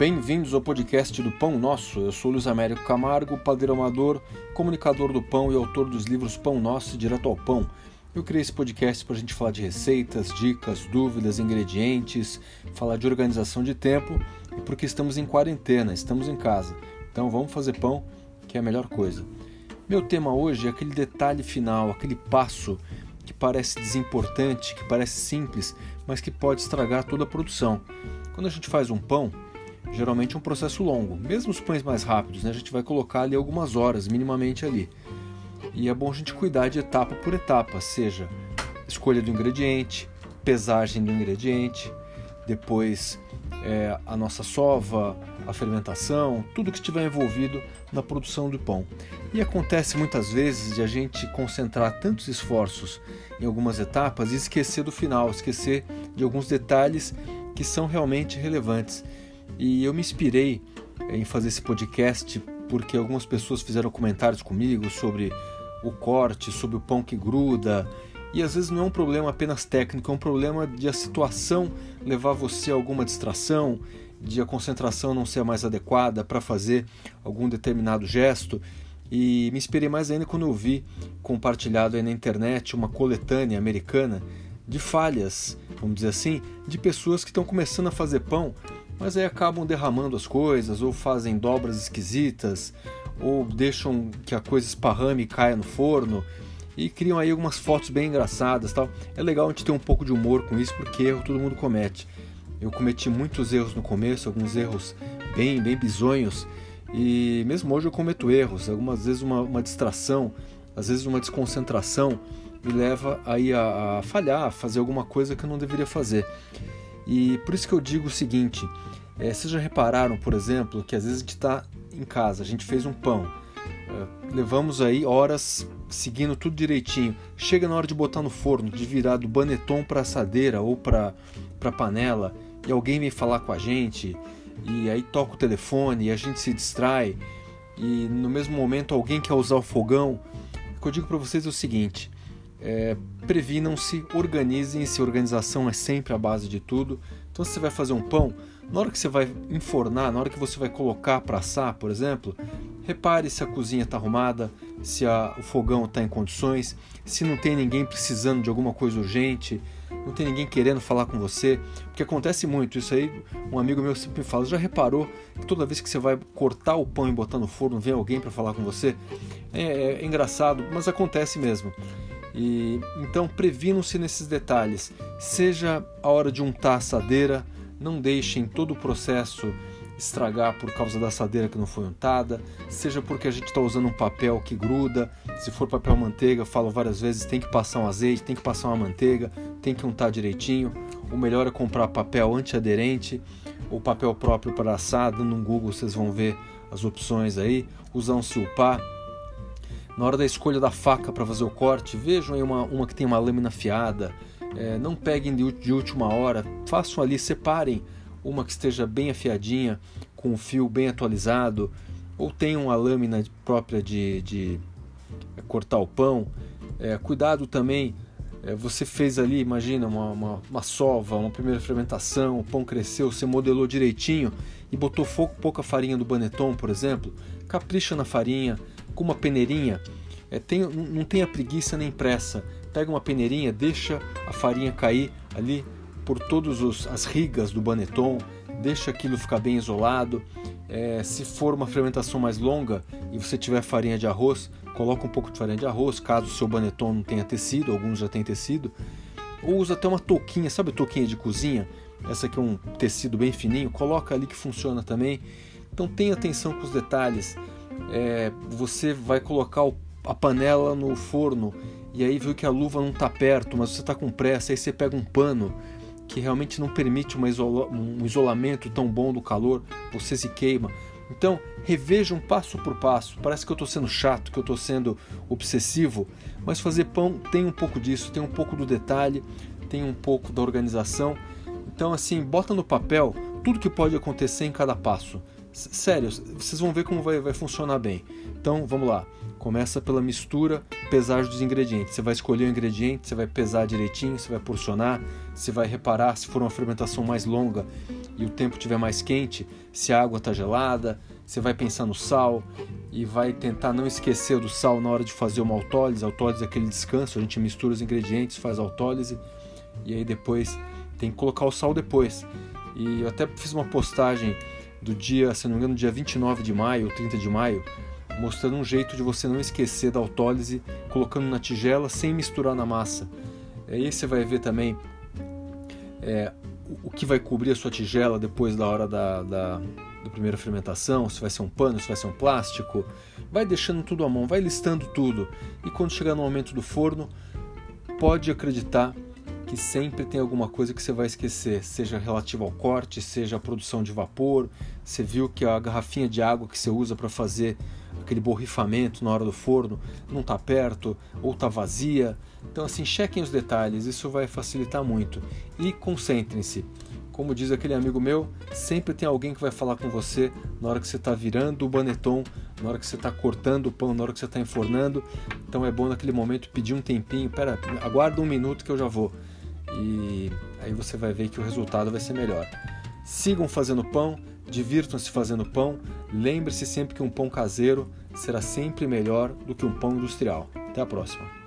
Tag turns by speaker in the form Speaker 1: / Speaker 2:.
Speaker 1: Bem-vindos ao podcast do Pão Nosso. Eu sou Luiz Américo Camargo, padeiro amador, comunicador do pão e autor dos livros Pão Nosso e Direto ao Pão. Eu criei esse podcast para a gente falar de receitas, dicas, dúvidas, ingredientes, falar de organização de tempo e porque estamos em quarentena, estamos em casa. Então vamos fazer pão, que é a melhor coisa. Meu tema hoje é aquele detalhe final, aquele passo que parece desimportante, que parece simples, mas que pode estragar toda a produção. Quando a gente faz um pão, geralmente é um processo longo. Mesmo os pães mais rápidos, né, a gente vai colocar ali algumas horas, minimamente ali. E é bom a gente cuidar de etapa por etapa, seja escolha do ingrediente, pesagem do ingrediente, depois é, a nossa sova, a fermentação, tudo que estiver envolvido na produção do pão. E acontece muitas vezes de a gente concentrar tantos esforços em algumas etapas e esquecer do final, esquecer de alguns detalhes que são realmente relevantes. E eu me inspirei em fazer esse podcast porque algumas pessoas fizeram comentários comigo sobre o corte, sobre o pão que gruda. E às vezes não é um problema apenas técnico, é um problema de a situação levar você a alguma distração, de a concentração não ser mais adequada para fazer algum determinado gesto. E me inspirei mais ainda quando eu vi compartilhado aí na internet uma coletânea americana de falhas, vamos dizer assim, de pessoas que estão começando a fazer pão mas aí acabam derramando as coisas, ou fazem dobras esquisitas, ou deixam que a coisa esparrame e caia no forno, e criam aí algumas fotos bem engraçadas tal. É legal a gente ter um pouco de humor com isso, porque erro todo mundo comete. Eu cometi muitos erros no começo, alguns erros bem, bem bizonhos, e mesmo hoje eu cometo erros, algumas vezes uma, uma distração, às vezes uma desconcentração me leva aí a, a falhar, a fazer alguma coisa que eu não deveria fazer. E por isso que eu digo o seguinte: é, vocês já repararam, por exemplo, que às vezes a gente está em casa, a gente fez um pão, é, levamos aí horas seguindo tudo direitinho. Chega na hora de botar no forno, de virar do baneton para assadeira ou para panela, e alguém vem falar com a gente, e aí toca o telefone e a gente se distrai, e no mesmo momento alguém quer usar o fogão. O que eu digo para vocês é o seguinte: é, previnam-se, organizem-se. Organização é sempre a base de tudo. Então, se você vai fazer um pão, na hora que você vai enfornar, na hora que você vai colocar para assar, por exemplo, repare se a cozinha está arrumada, se a, o fogão está em condições, se não tem ninguém precisando de alguma coisa urgente, não tem ninguém querendo falar com você, porque acontece muito. Isso aí, um amigo meu sempre me fala. Já reparou que toda vez que você vai cortar o pão e botar no forno, vem alguém para falar com você? É, é, é engraçado, mas acontece mesmo. E então previnam-se nesses detalhes. Seja a hora de untar a assadeira, não deixem todo o processo estragar por causa da assadeira que não foi untada, seja porque a gente está usando um papel que gruda, se for papel manteiga, falo várias vezes, tem que passar um azeite, tem que passar uma manteiga, tem que untar direitinho. O melhor é comprar papel antiaderente ou papel próprio para assar, dando Google vocês vão ver as opções aí, usar um silpar na hora da escolha da faca para fazer o corte, vejam aí uma, uma que tem uma lâmina afiada. É, não peguem de, de última hora, façam ali, separem uma que esteja bem afiadinha, com o fio bem atualizado, ou tenham uma lâmina própria de, de é, cortar o pão. É, cuidado também, é, você fez ali, imagina, uma, uma, uma, sova, uma primeira fermentação, o pão cresceu, você modelou direitinho e botou pouca farinha do baneton, por exemplo. Capricha na farinha, uma peneirinha, é, tem, não tenha preguiça nem pressa. Pega uma peneirinha, deixa a farinha cair ali por todas as rigas do baneton, deixa aquilo ficar bem isolado. É, se for uma fermentação mais longa e você tiver farinha de arroz, coloca um pouco de farinha de arroz, caso o seu baneton não tenha tecido, alguns já têm tecido. Ou usa até uma touquinha, sabe touquinha de cozinha? Essa aqui é um tecido bem fininho, coloca ali que funciona também. Então tenha atenção com os detalhes é, você vai colocar o, a panela no forno e aí viu que a luva não está perto, mas você está com pressa, aí você pega um pano que realmente não permite isola, um isolamento tão bom do calor, você se queima. Então, revejam passo por passo. Parece que eu estou sendo chato, que eu estou sendo obsessivo, mas fazer pão tem um pouco disso, tem um pouco do detalhe, tem um pouco da organização. Então, assim, bota no papel tudo que pode acontecer em cada passo. Sério, vocês vão ver como vai, vai funcionar bem. Então, vamos lá. Começa pela mistura, pesagem dos ingredientes. Você vai escolher o ingrediente, você vai pesar direitinho, você vai porcionar, você vai reparar se for uma fermentação mais longa e o tempo estiver mais quente, se a água está gelada, você vai pensar no sal e vai tentar não esquecer do sal na hora de fazer uma autólise. Autólise é aquele descanso, a gente mistura os ingredientes, faz a autólise e aí depois tem que colocar o sal depois. E eu até fiz uma postagem do dia, se não me engano, dia 29 de maio ou 30 de maio, mostrando um jeito de você não esquecer da autólise, colocando na tigela sem misturar na massa. Aí você vai ver também é, o que vai cobrir a sua tigela depois da hora da, da, da, primeira fermentação, se vai ser um pano, se vai ser um plástico. Vai deixando tudo à mão, vai listando tudo. E quando chegar no momento do forno, pode acreditar que sempre tem alguma coisa que você vai esquecer, seja relativo ao corte, seja a produção de vapor. Você viu que a garrafinha de água que você usa para fazer aquele borrifamento na hora do forno não está perto ou está vazia. Então, assim, chequem os detalhes, isso vai facilitar muito. E concentrem-se. Como diz aquele amigo meu, sempre tem alguém que vai falar com você na hora que você está virando o baneton, na hora que você está cortando o pão, na hora que você está enfornando. Então é bom naquele momento pedir um tempinho, pera, aguarda um minuto que eu já vou. E aí você vai ver que o resultado vai ser melhor. Sigam fazendo pão, divirtam-se fazendo pão. Lembre-se sempre que um pão caseiro será sempre melhor do que um pão industrial. Até a próxima.